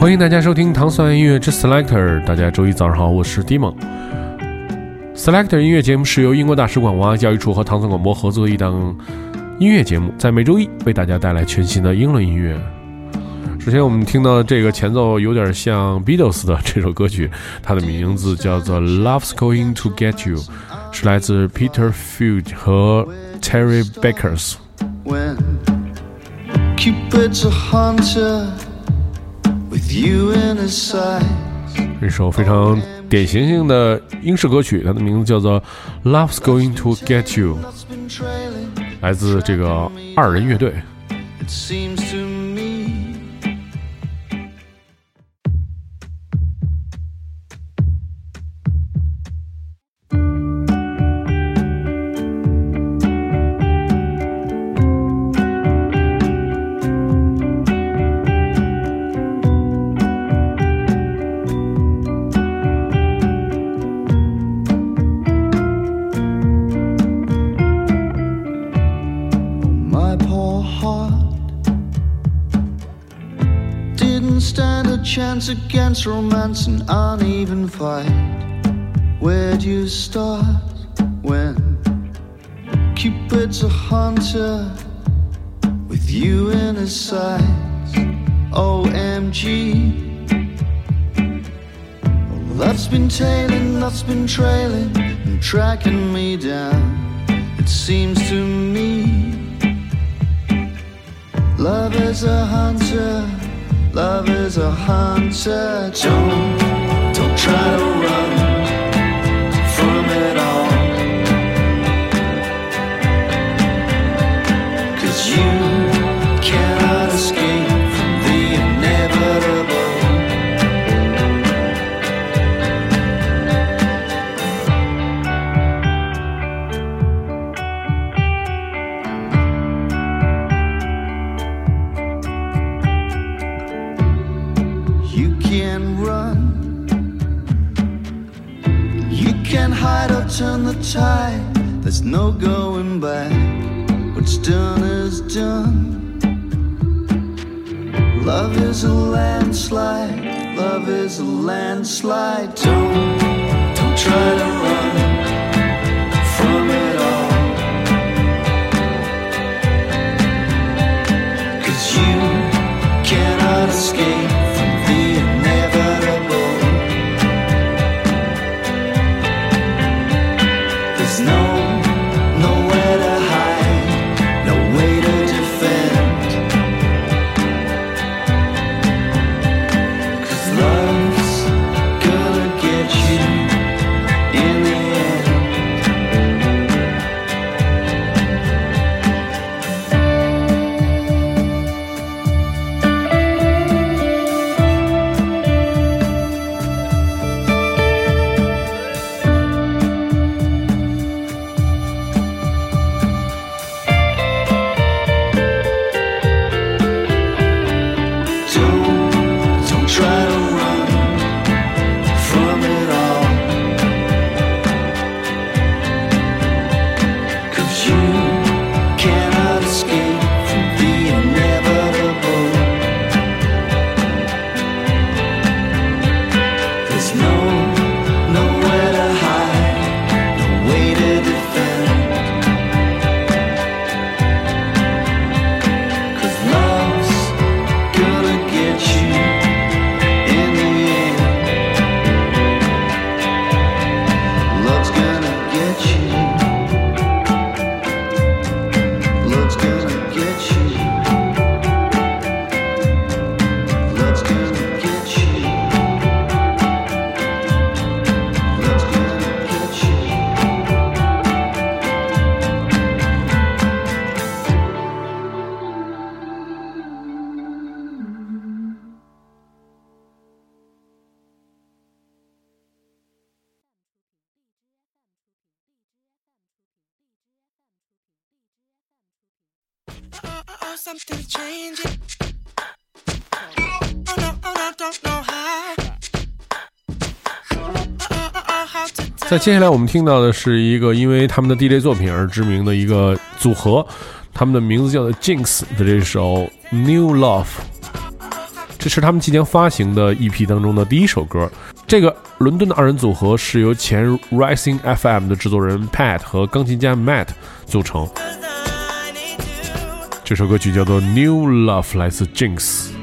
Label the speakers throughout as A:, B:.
A: 欢迎大家收听糖蒜音乐之 Selector。大家周一早上好，我是 Diem。Selector 音乐节目是由英国大使馆文化教育处和糖蒜广播合作的一档音乐节目，在每周一为大家带来全新的英伦音乐。首先，我们听到这个前奏有点像 Beatles 的这首歌曲，它的名字叫做《Love's Going to Get You》，是来自 Peter Field 和 Terry Bakers。When Cupid's a hunter 一首非常典型性的英式歌曲，它的名字叫做《Love's Going to Get You》，来自这个二人乐队。Against romance and uneven fight. Where'd you start when Cupid's a hunter with you in his sights? OMG. That's been tailing, love's been trailing and tracking me down. It seems to me love is a hunter Love is a hunter. Don't, don't try to run from it all. Cause you turn the tide. There's no going back. What's done is done. Love is a landslide. Love is a landslide. Don't, don't try to something to change
B: 在接下来我们听到的是一个因为他们的 DJ 作品而知名的一个组合，他们的名字叫做 Jinx 的这首 New Love，这是他们即将发行的 EP 当中的第一首歌。这个伦敦的二人组合是由前 Rising FM 的制作人 Pat 和钢琴家 Matt 组成。这首歌曲叫做 New Love，来自 Jinx。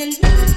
B: than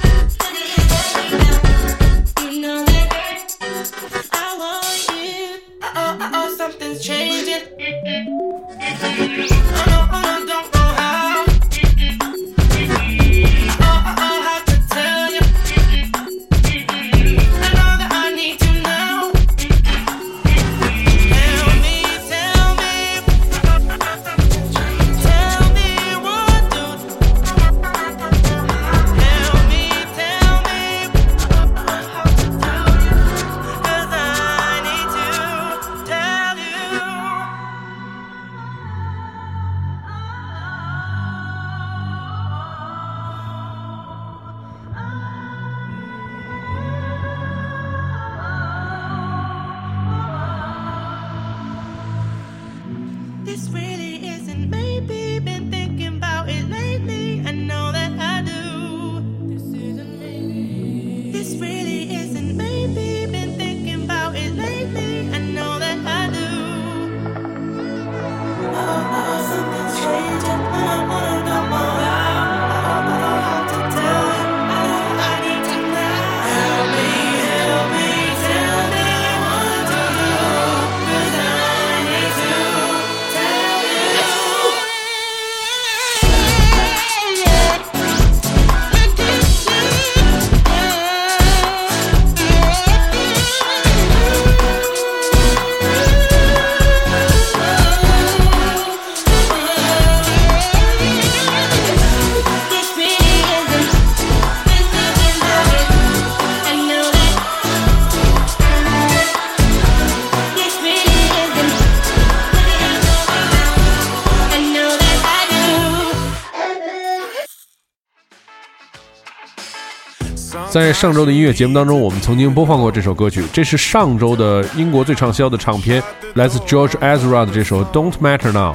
B: 在上周的音乐节目当中，我们曾经播放过这首歌曲。这是上周的英国最畅销的唱片，来自 George Ezra 的这首《Don't Matter Now》。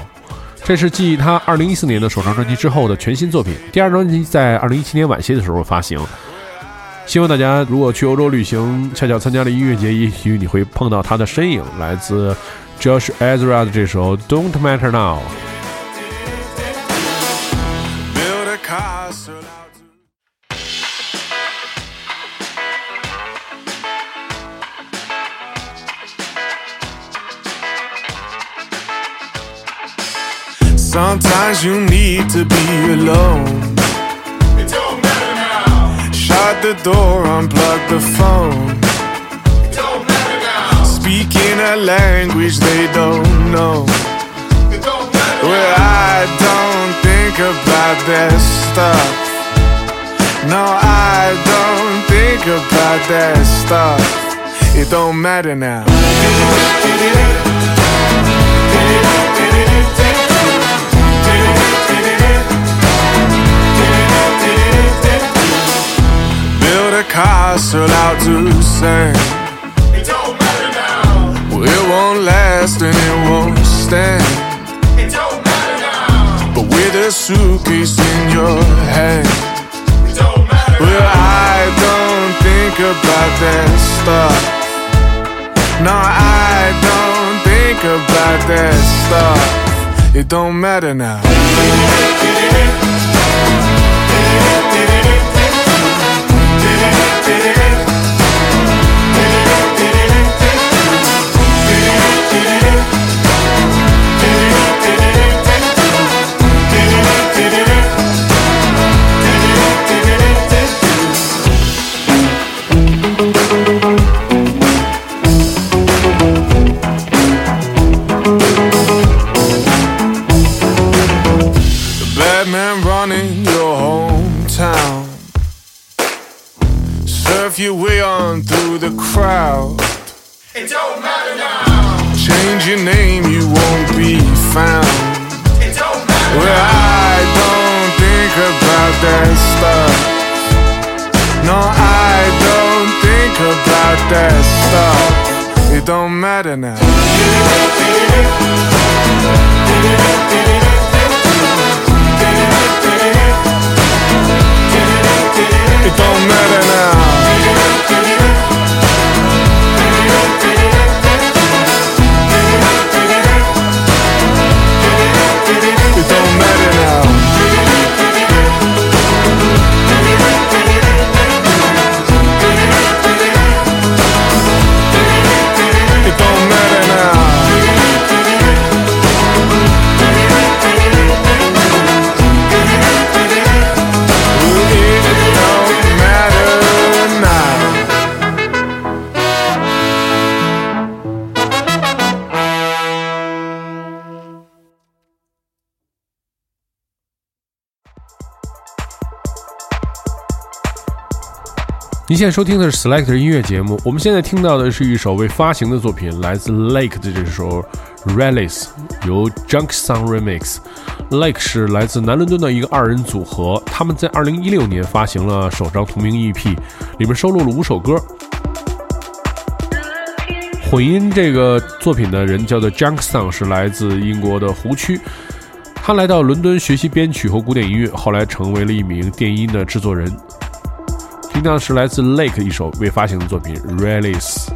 B: 这是继他2014年的首张专辑之后的全新作品。第二张专辑在2017年晚些的时候发行。希望大家如果去欧洲旅行，恰巧参加了音乐节，也许你会碰到他的身影。来自 George Ezra 的这首《Don't Matter Now》。
C: Sometimes you need to be alone.
D: It don't matter now.
C: Shut the door, unplug the phone.
D: It don't matter now.
C: Speaking a language they don't know.
D: It don't matter
C: Well, I don't think about that stuff. No, I don't think about that stuff. It don't matter now. Castle out to sand.
D: It don't matter now.
C: Well, it won't last and it won't stand.
D: It don't matter now.
C: But with a suitcase in your hand.
D: It don't matter
C: Well,
D: now.
C: I don't think about that stuff. No, I don't think about that stuff. It don't matter now.
E: 现在收听的是 Selector 音乐节目，我们现在听到的是一首未发行的作品，来自 Lake 的这首 Rallies，由 Junk Song Remix。Lake 是来自南伦敦的一个二人组合，他们在2016年发行了首张同名 EP，里面收录了五首歌。混音这个作品的人叫做 Junk Song，是来自英国的湖区。他来到伦敦学习编曲和古典音乐，后来成为了一名电音的制作人。听到的是来自 Lake 一首未发行的作品《Release》。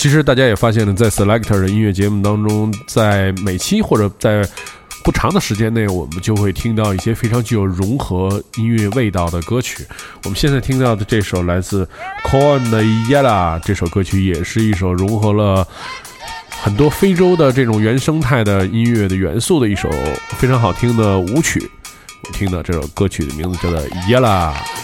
E: 其实大家也发现了，在 Selector 的音乐节目当中，在每期或者在不长的时间内，我们就会听到一些非常具有融合音乐味道的歌曲。我们现在听到的这首来自 Corn 的 Yella 这首歌曲，也是一首融合了很多非洲的这种原生态的音乐的元素的一首非常好听的舞曲。我听的这首歌曲的名字叫做 Yella。「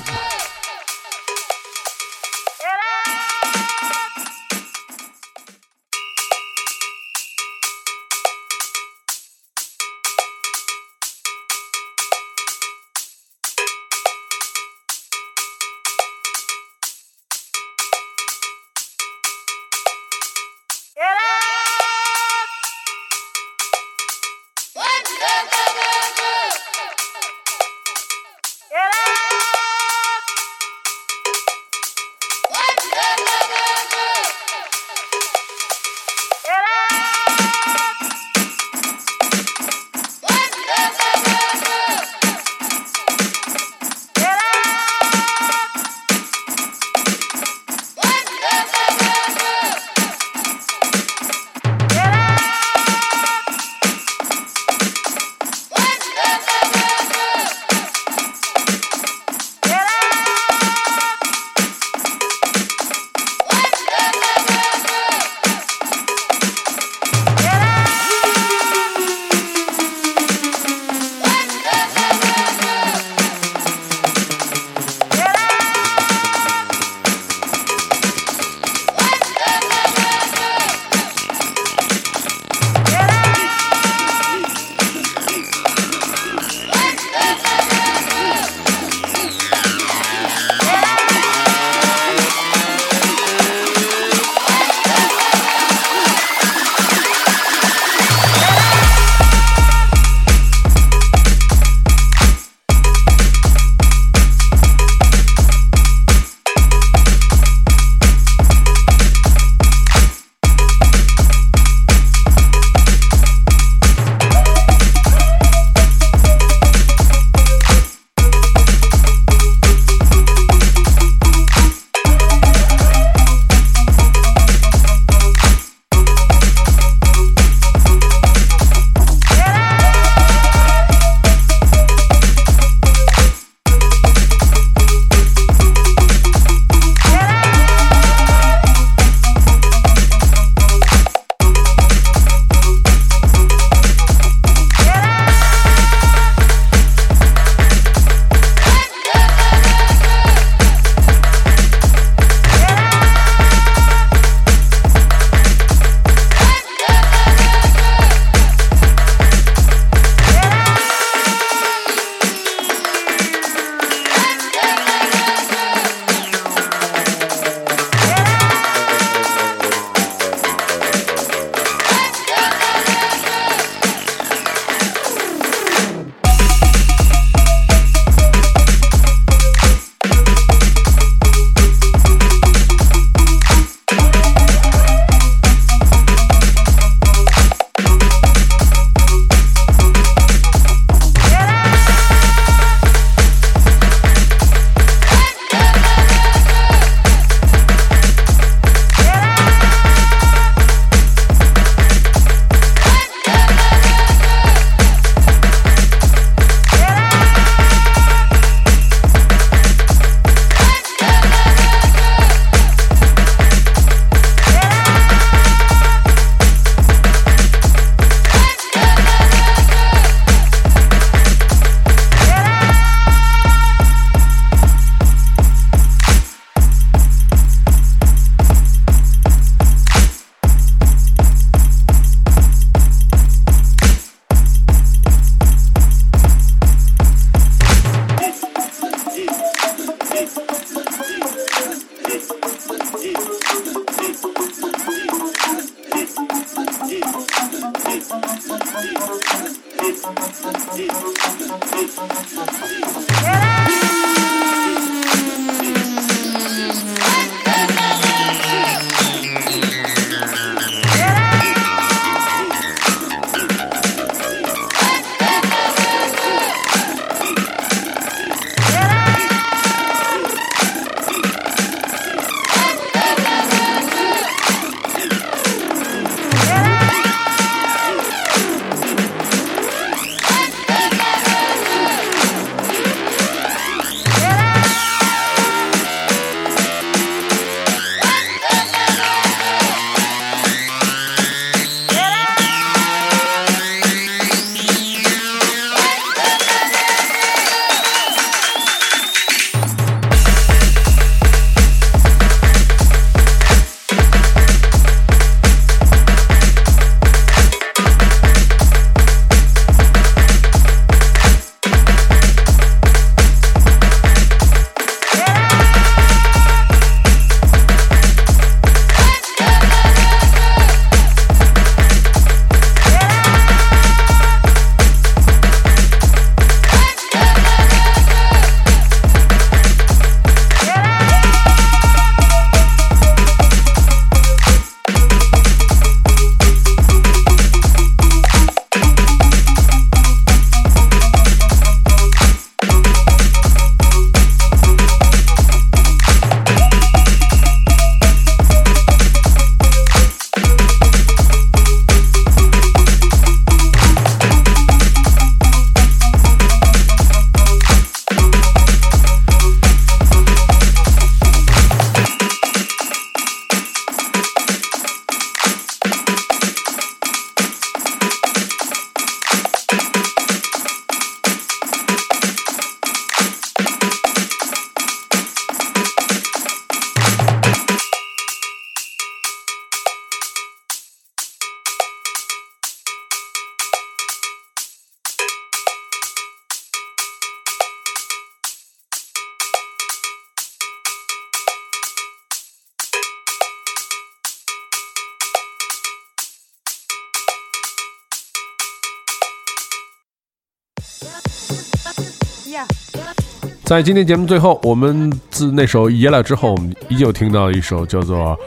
E: 在今天节目最后，我们自那首《Yella》之后，我们依旧听到一首叫做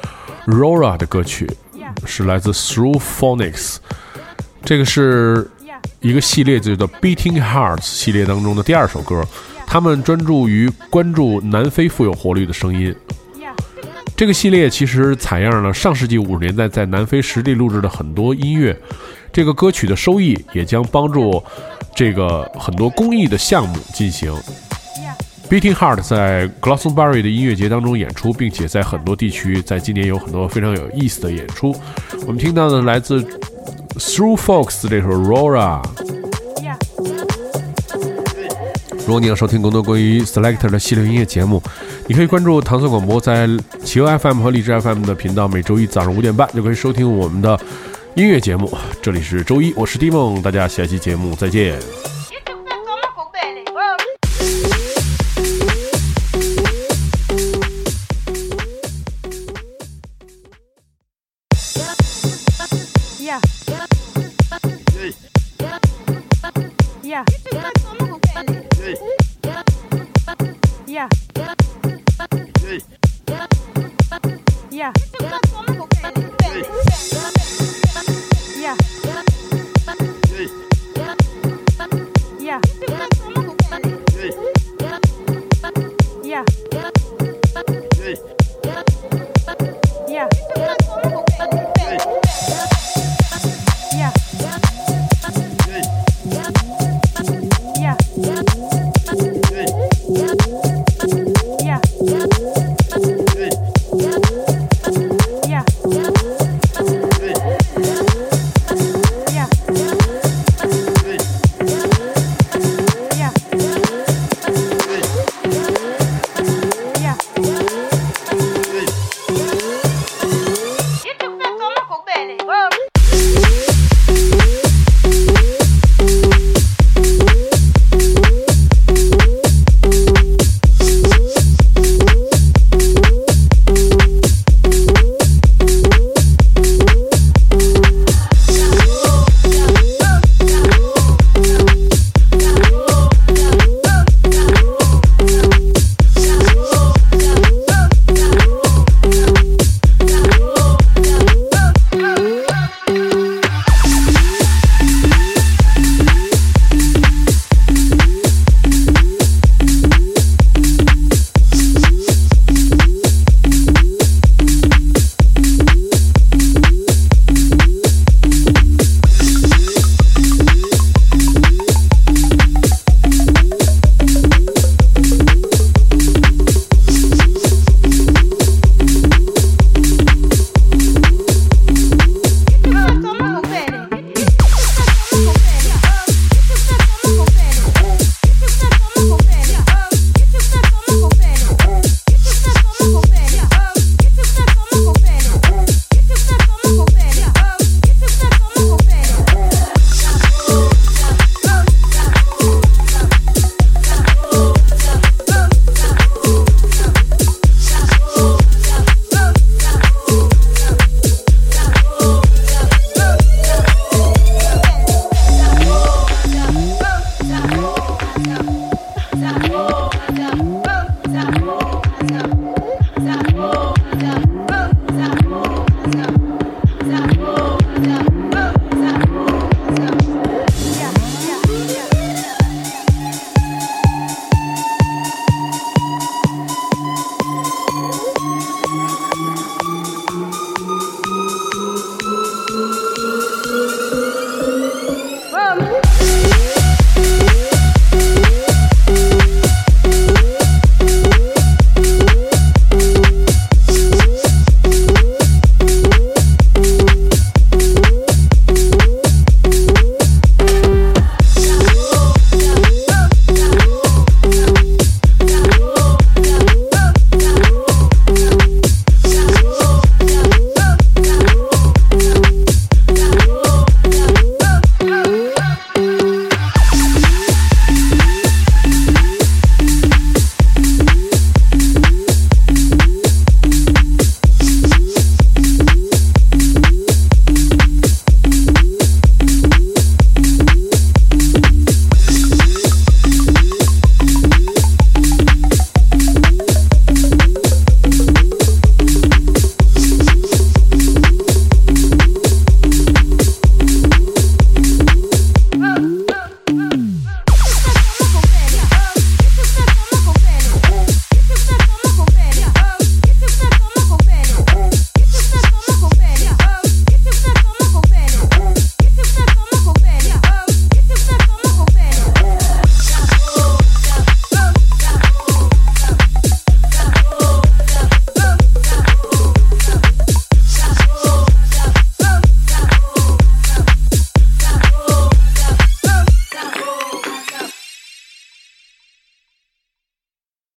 E: 《Rora》的歌曲，是来自 Through Phonics。这个是一个系列，叫做《Beating Hearts》系列当中的第二首歌。他们专注于关注南非富有活力的声音。这个系列其实采样了上世纪五十年代在南非实地录制的很多音乐。这个歌曲的收益也将帮助这个很多公益的项目进行。Beating Heart 在 Glastonbury 的音乐节当中演出，并且在很多地区在今年有很多非常有意思的演出。我们听到的来自 Through Fox 这首 Rora。如果你要收听更多关于 Selector 的系列音乐节目，你可以关注唐宋广播在企鹅 FM 和荔枝 FM 的频道，每周一早上五点半就可以收听我们的音乐节目，这里是周一，我是蒂梦，大家下期节目再见。